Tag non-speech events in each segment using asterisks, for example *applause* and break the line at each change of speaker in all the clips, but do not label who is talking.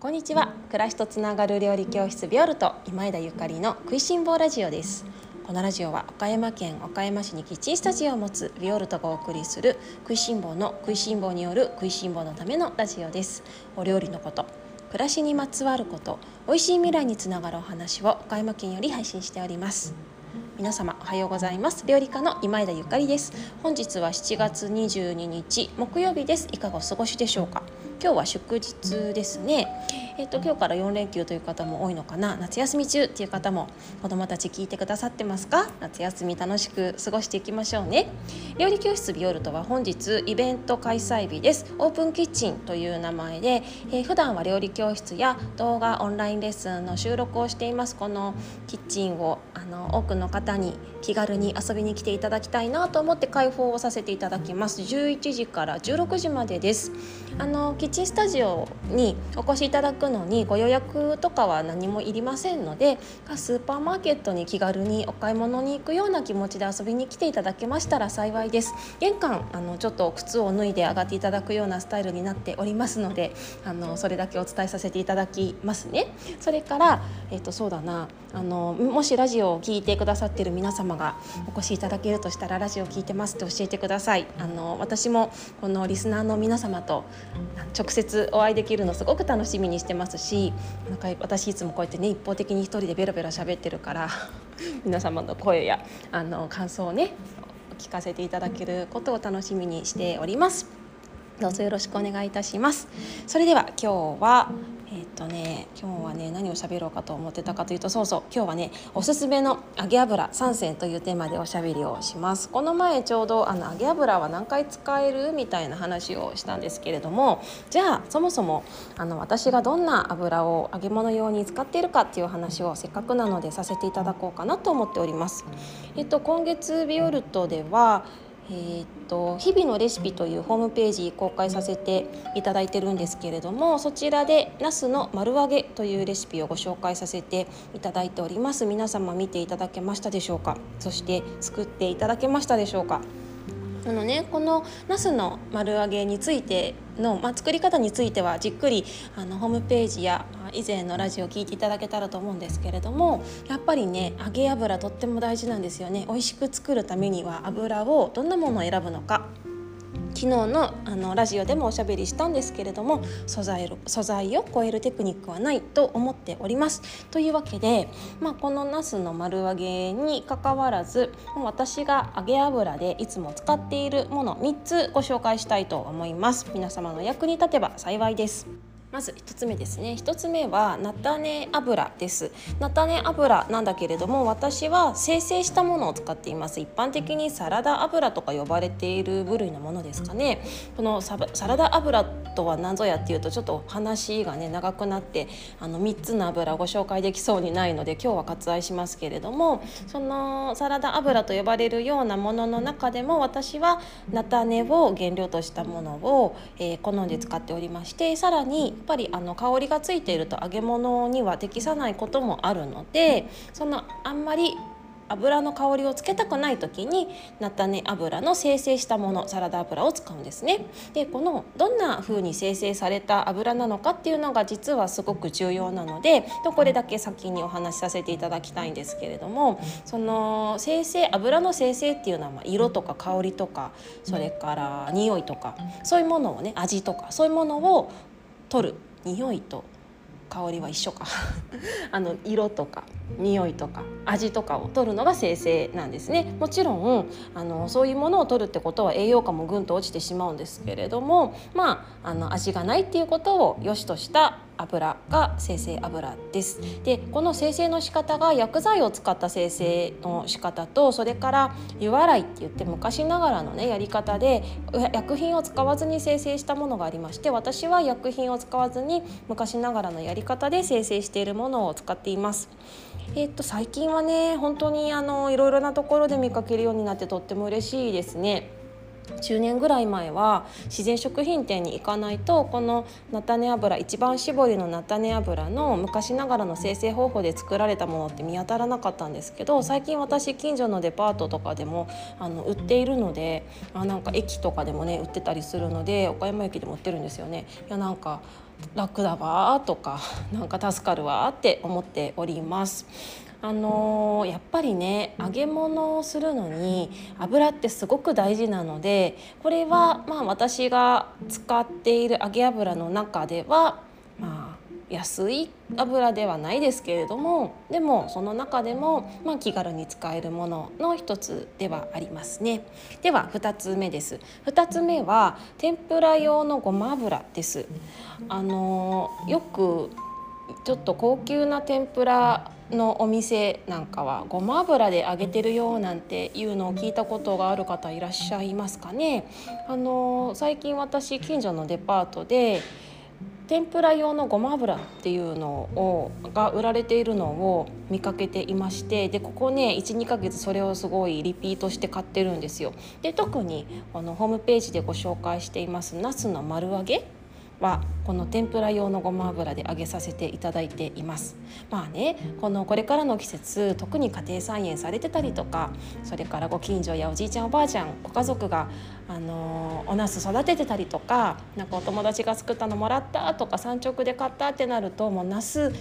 こんにちは。暮らしとつながる料理教室ビオルト今枝ゆかりの食いしん坊ラジオです。このラジオは岡山県岡山市にキッチンスタジオを持つビオルトがお送りする食いしん坊の食いしん坊による食いしん坊のためのラジオです。お料理のこと暮らしにまつわること美味しい未来につながるお話を岡山県より配信しております。皆様おはようございます。料理家の今枝ゆかりです。本日は7月22日木曜日です。いかがお過ごしでしょうか？今日は祝日ですね。えっ、と今日から4連休という方も多いのかな。夏休み中っていう方も子供たち聞いてくださってますか？夏休み楽しく過ごしていきましょうね。料理教室ビオルトは本日イベント開催日です。オープンキッチンという名前で、えー、普段は料理教室や動画オンラインレッスンの収録をしていますこのキッチンをあの多くの方に気軽に遊びに来ていただきたいなと思って開放をさせていただきます。11時から16時までです。あのキッチンスタジオにお越しいただくのにご予約とかは何もいりませんのでスーパーマーケットに気軽にお買い物に行くような気持ちで遊びに来ていただけましたら幸いです。玄関あのちょっと靴を脱いで上がっていただくようなスタイルになっておりますのであのそれだけお伝えさせていただきますね。それからえっとそうだな。あのもしラジオを聞いてくださっている皆様がお越しいただけるとしたらラジオを聞いてますって教えてください。あの私もこのリスナーの皆様と直接お会いできるのすごく楽しみにしてますしなんか私いつもこうやってね一方的に一人でベロベロ喋ってるから *laughs* 皆様の声やあの感想をね聞かせていただけることを楽しみにしております。どうぞよろしくお願いいたします。それでは今日は、とね今日はね何を喋ろうかと思ってたかというとそうそう今日はねおすすめの揚げ油3選というテーマでおしゃべりをします。この前ちょうどあの揚げ油は何回使えるみたいな話をしたんですけれどもじゃあそもそもあの私がどんな油を揚げ物用に使っているかっていう話をせっかくなのでさせていただこうかなと思っております。えっと今月ビオルトではえー、と日々のレシピというホームページ公開させていただいてるんですけれどもそちらでなすの丸揚げというレシピをご紹介させていただいております。皆様見ていただけましたでしょうか？そして作っていただけましたでしょうか？あのねこのナスの丸揚げについての、まあ、作り方についてはじっくりあのホームページや以前のラジオを聞いていただけたらと思うんですけれどもやっぱりね揚げ油とっても大事なんですよね。美味しく作るためには油をどんなものを選ぶのか。昨日のあのラジオでもおしゃべりしたんですけれども素材素材を超えるテクニックはないと思っております。というわけで、まあ、このナスの丸揚げにかかわらず私が揚げ油でいつも使っているもの3つご紹介したいと思います。皆様の役に立てば幸いです。まず1つ目ですね。1つ目は菜種油です。菜種油なんだけれども私は精製したものを使っています。一般的にサラダ油とか呼ばれている部類のものですかね。このサラダ油とは何ぞやっていうとちょっと話がね長くなってあの3つの油をご紹介できそうにないので今日は割愛しますけれどもそのサラダ油と呼ばれるようなものの中でも私は菜種を原料としたものを、えー、好んで使っておりましてさらにぱりあの香りがついていると揚げ物には適さないこともあるのでそのあんまり油の香りをつけたくない時に菜種油の精製したものサラダ油を使うんですね。でこのどんな風に精製された油なのかっていうのが実はすごく重要なのでこれだけ先にお話しさせていただきたいんですけれどもその精製油の精製っていうのはま色とか香りとかそれから匂いとかそういうものをね味とかそういうものを取る。匂いと。香りは一緒か。*laughs* あの色とか匂いとか味とかを取るのが生成なんですね。もちろんあのそういうものを取るってことは栄養価もぐんと落ちてしまうんですけれどもまああの味がないっていうことを良しとした油が生成油です。でこの生成の仕方が薬剤を使った生成の仕方とそれから湯洗いって言って昔ながらのねやり方で薬品を使わずに生成したものがありまして私は薬品を使わずに昔ながらのやり方で生成しているものを使っています。えっと最近はね本当にあのいろいろなところで見かけるようになってとっても嬉しいですね。10年ぐらい前は自然食品店に行かないとこの菜種油一番搾りの菜種油の昔ながらの生成方法で作られたものって見当たらなかったんですけど最近私近所のデパートとかでもあの売っているのであなんか駅とかでもね売ってたりするので岡山駅でも売ってるんですよね。いやなんか楽だわとかなんか助かるわって思っております。あのー、やっぱりね揚げ物をするのに油ってすごく大事なのでこれはまあ私が使っている揚げ油の中では安い油ではないですけれどもでもその中でも、まあ、気軽に使えるものの一つではありますね。では2つ目です。2つ目は天ぷら用のごま油です。あのよくちょっと高級な天ぷらのお店なんかはごま油で揚げてるよなんていうのを聞いたことがある方いらっしゃいますかね。あの最近私近所のデパートで天ぷら用のごま油っていうのをが売られているのを見かけていましてでここね12ヶ月それをすごいリピートして買ってるんですよ。で特にあのホームページでご紹介していますナスの丸揚げはこの天ぷら用のごま油で揚げさせていただいています。まあねこのこれからの季節特に家庭菜園されてたりとかそれからご近所やおじいちゃんおばあちゃんご家族があのお茄子育ててたりとかなんかお友達が作ったのもらったとか産直で買ったってなるともう茄子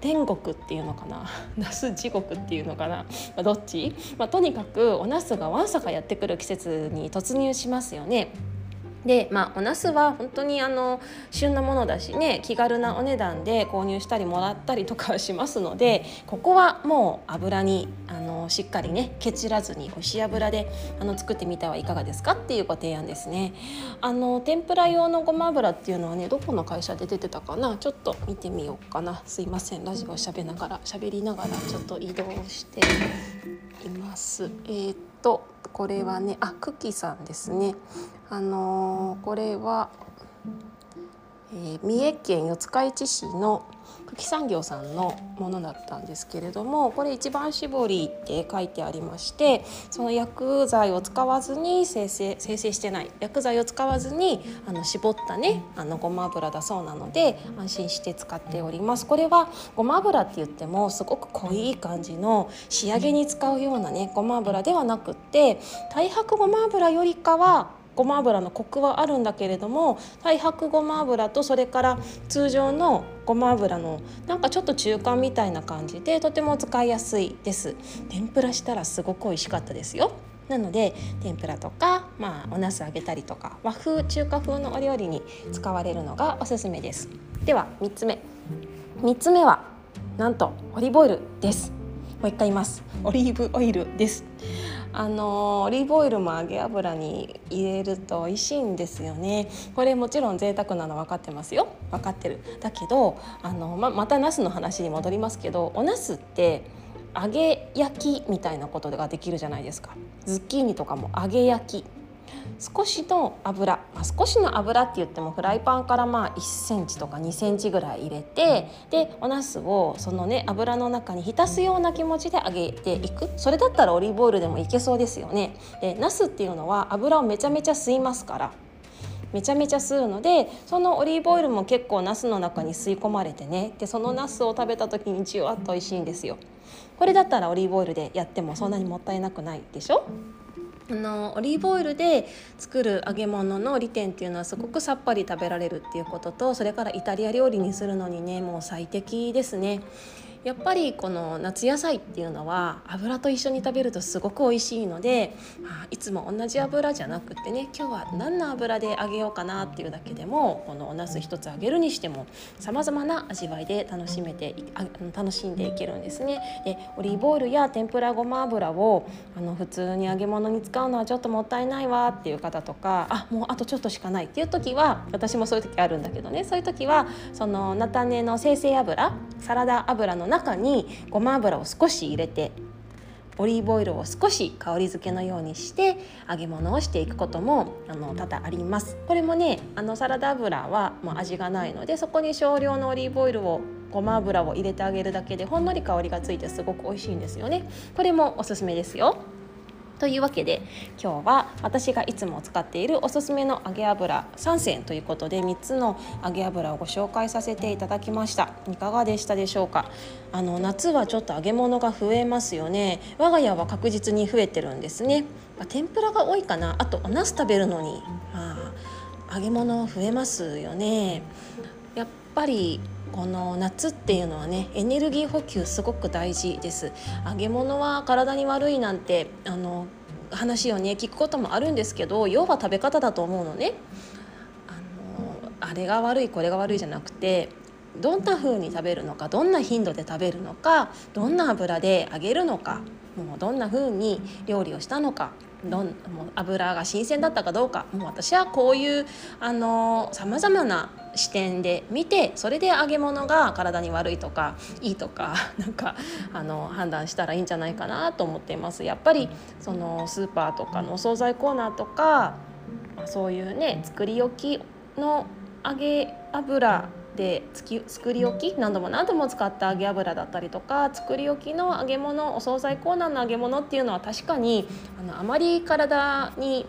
天国っていうのかな。*laughs* ナス地獄っていうのかな、まあ、どっち、まあ、とにかくお茄子がわんさかやってくる季節に突入しますよね。でまあお茄子は本当にあの旬なものだしね気軽なお値段で購入したりもらったりとかしますのでここはもう油にあのしっかりねケチらずに美味し油であの作ってみてはいかがですか？っていうご提案ですね。あの天ぷら用のごま油っていうのはねどこの会社で出てたかな？ちょっと見てみようかな。すいません。ラジオしゃべながら喋りながらちょっと移動しています。えー、っとこれはねあクッキーさんですね。あのー、これは、えー、三重県四日市市の久喜産業さんのものだったんですけれどもこれ一番搾りって書いてありましてその薬剤を使わずに生成生成してない薬剤を使わずにあの絞ったねあのごま油だそうなので安心して使っております。これはごま油って言ってもすごく濃い感じの仕上げに使うようなねごま油ではなくって太白ごま油よりかはごま油のコクはあるんだけれども太白ごま油とそれから通常のごま油のなんかちょっと中間みたいな感じでとても使いやすいです。天ぷらしたらすごく美味しかったですよ。なので天ぷらとか、まあ、お茄子揚げたりとか和風中華風のお料理に使われるのがおすすめです。では3つ目。3つ目はなんとオリーブオイルです。もう一回言います。オリーブオイルです。あのオリーブオイルも揚げ油に入れると美味しいんですよね。これもちろん贅沢なの分かってますよ。分かってる。だけどあのままたナスの話に戻りますけどおナスって揚げ焼きみたいなことができるじゃないですか。ズッキーニとかも揚げ焼き。少しの油、まあ、少しの油って言ってもフライパンからまあ1センチとか2センチぐらい入れてでお茄子をそのね油の中に浸すような気持ちで揚げていくそれだったらオリーブオイルでもいけそうですよね。で茄子っていうのは油をめちゃめちゃ吸いますからめちゃめちゃ吸うのでそのオリーブオイルも結構ナスの中に吸い込まれてねでそのナスを食べた時にじわっと美味しいんですよ。これだったらオリーブオイルでやってもそんなにもったいなくないでしょ？あのオリーブオイルで作る揚げ物の利点っていうのはすごくさっぱり食べられるっていうこととそれからイタリア料理にするのにねもう最適ですね。やっぱりこの夏野菜っていうのは油と一緒に食べるとすごく美味しいので、まあ、いつも同じ油じゃなくてね今日は何の油で揚げようかなっていうだけでもこのお茄子一つ揚げるにしてもさまざまな味わいで楽しめて楽しんでいけるんですね。でオリーブオイルや天ぷらごま油をあの普通に揚げ物に使うのはちょっともったいないわっていう方とかあもうあとちょっとしかないっていう時は私もそういう時あるんだけどねそういう時はその菜種の生成油サラダ油の中にごま油を少し入れてオリーブオイルを少し香り付けのようにして揚げ物をしていくこともあの多々あります。これもねあのサラダ油はもう味がないのでそこに少量のオリーブオイルをごま油を入れてあげるだけでほんのり香りがついてすごく美味しいんですよね。これもおすすめですよ。というわけで今日は私がいつも使っているおすすめの揚げ油3選ということで3つの揚げ油をご紹介させていただきました。いかがでしたでしょうか？あの夏はちょっと揚げ物が増えますよね。我が家は確実に増えてるんですね、まあ、天ぷらが多いかな。あとお茄子食べるのに、まあ、揚げ物増えますよね。やっぱりこの夏っていうのはねエネルギー補給すごく大事です。揚げ物は体に悪いなんてあの話をね聞くこともあるんですけど要は食べ方だと思うのね。あのあれが悪いこれが悪いじゃなくてどんな風に食べるのかどんな頻度で食べるのかどんな油で揚げるのかもうどんな風に料理をしたのかどんもう油が新鮮だったかどうかもう私はこういうさまざまな視点で見てそれで揚げ物が体に悪いとかいいとか *laughs* なんかあの判断したらいいんじゃないかなと思っています。やっぱりそのスーパーとかのお惣菜コーナーとかそういうね作り置きの揚げ油で作り置き何度も何度も使った揚げ油だったりとか作り置きの揚げ物お惣菜コーナーの揚げ物っていうのは確かにあのあまり体に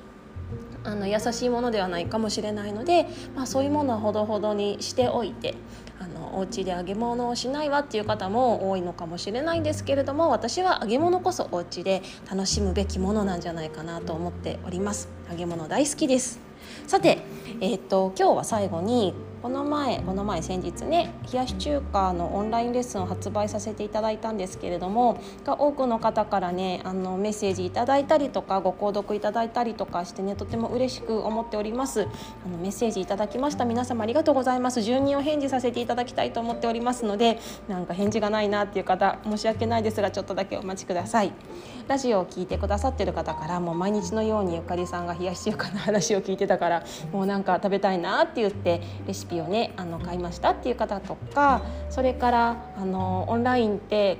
あの優しいものではないかもしれないので、まあ、そういうものはほどほどにしておいてあのお家で揚げ物をしないわっていう方も多いのかもしれないんですけれども私は揚げ物こそお家で楽しむべきものなんじゃないかなと思っております。揚げ物大好きです。さて、えーと今日は最後にこの前この前先日ね冷やし中華のオンラインレッスンを発売させていただいたんですけれども多くの方からねあのメッセージいただいたりとかご購読いただいたりとかしてねとても嬉しく思っております。あのメッセージいただきました。皆様ありがとうございます。順にお返事させていただきたいと思っておりますのでなんか返事がないなっていう方申し訳ないですがちょっとだけお待ちください。ラジオを聞いてくださってる方からもう毎日のようにゆかりさんが冷やし中華の話を聞いてたからもうなんか食べたいなって言ってレシピピをねあの買いましたっていう方とかそれからあのオンラインって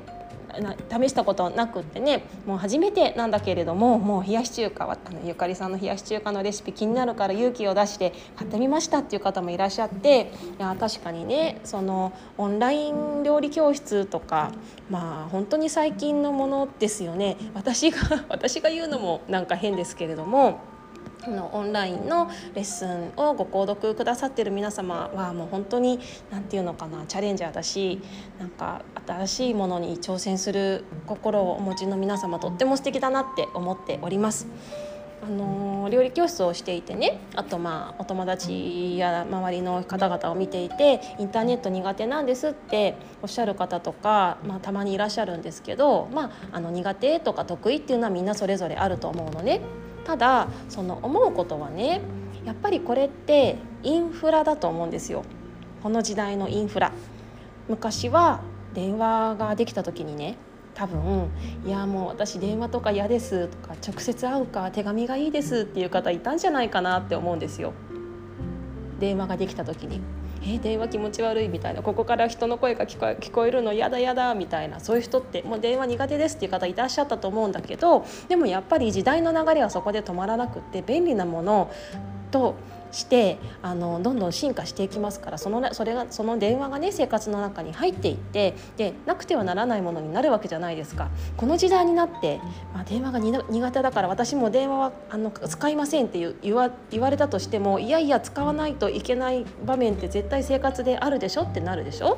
試したことなくってねもう初めてなんだけれどももう冷やし中華はあのゆかりさんの冷やし中華のレシピ気になるから勇気を出して買ってみましたっていう方もいらっしゃっていや確かにねそのオンライン料理教室とかまあ本当に最近のものですよね私が私が言うのもなんか変ですけれども。のオンラインのレッスンをご購読くださってる皆様はもう本当に何て言うのかなチャレンジャーだしなんか新しいものに挑戦する心をお持ちの皆様とっても素敵だなって思っております。あの料理教室をしていてねあとまあお友達や周りの方々を見ていてインターネット苦手なんですっておっしゃる方とか、まあ、たまにいらっしゃるんですけど、まあ、あの苦手とか得意っていうのはみんなそれぞれあると思うのね。ただその思うことはねやっぱりこれってインフラだと思うんですよ。この時代のインフラ。昔は電話ができた時にね多分「いやもう私電話とか嫌です」とか「直接会うか手紙がいいです」っていう方いたんじゃないかなって思うんですよ。電話ができた時に。え、電話気持ち悪いみたいなここから人の声が聞こえ聞こえるの嫌だ嫌だみたいなそういう人ってもう電話苦手ですっていう方いらっしゃったと思うんだけどでもやっぱり時代の流れはそこで止まらなくって便利なものとしてあのどんどん進化していきますからそのそれがその電話がね生活の中に入っていってでなくてはならないものになるわけじゃないですか。この時代になって、まあ、電話が苦手だから私も電話はあの使いませんっていう言わ言われたとしてもいやいや使わないといけない場面って絶対生活であるでしょってなるでしょ？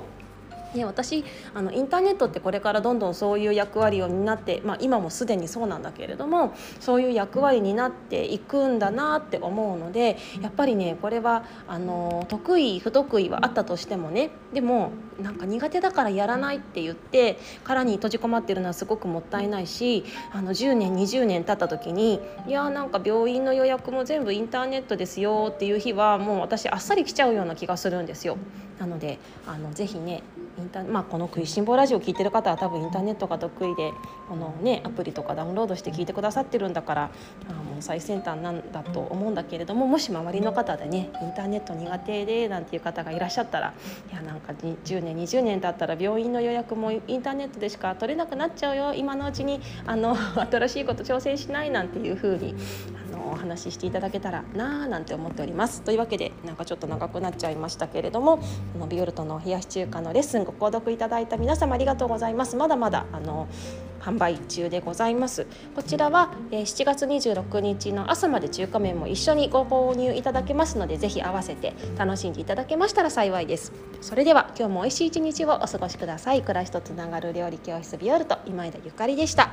ね、私あのインターネットってこれからどんどんそういう役割を担って、まあ、今もすでにそうなんだけれどもそういう役割になっていくんだなって思うのでやっぱりねこれはあの得意不得意はあったとしてもねでもなんか苦手だからやらないって言って殻に閉じ込まってるのはすごくもったいないしあの10年20年経った時にいやなんか病院の予約も全部インターネットですよっていう日はもう私あっさり来ちゃうような気がするんですよ。なのであのぜひねインターまあ、この「食いしん坊ラジオ」聞いてる方は多分インターネットが得意でこの、ね、アプリとかダウンロードして聞いてくださってるんだからあもう最先端なんだと思うんだけれどももし周りの方でねインターネット苦手でなんていう方がいらっしゃったらいやなんか10年20年経ったら病院の予約もインターネットでしか取れなくなっちゃうよ。今のうちにあの *laughs* 新しいこと挑戦しないなんていうふうにお話ししていただけたらなーなんて思っております。というわけでなんかちょっと長くなっちゃいましたけれどもこのビオルトの冷やし中華のレッスンご購読いただいた皆様ありがとうございます。まだまだあの販売中でございます。こちらは、えー、7月26日の朝まで中華麺も一緒にご購入いただけますのでぜひ合わせて楽しんでいただけましたら幸いです。それでは今日も美味しい一日をお過ごしください。暮らしとつながる料理教室ビオルト今枝ゆかりでした。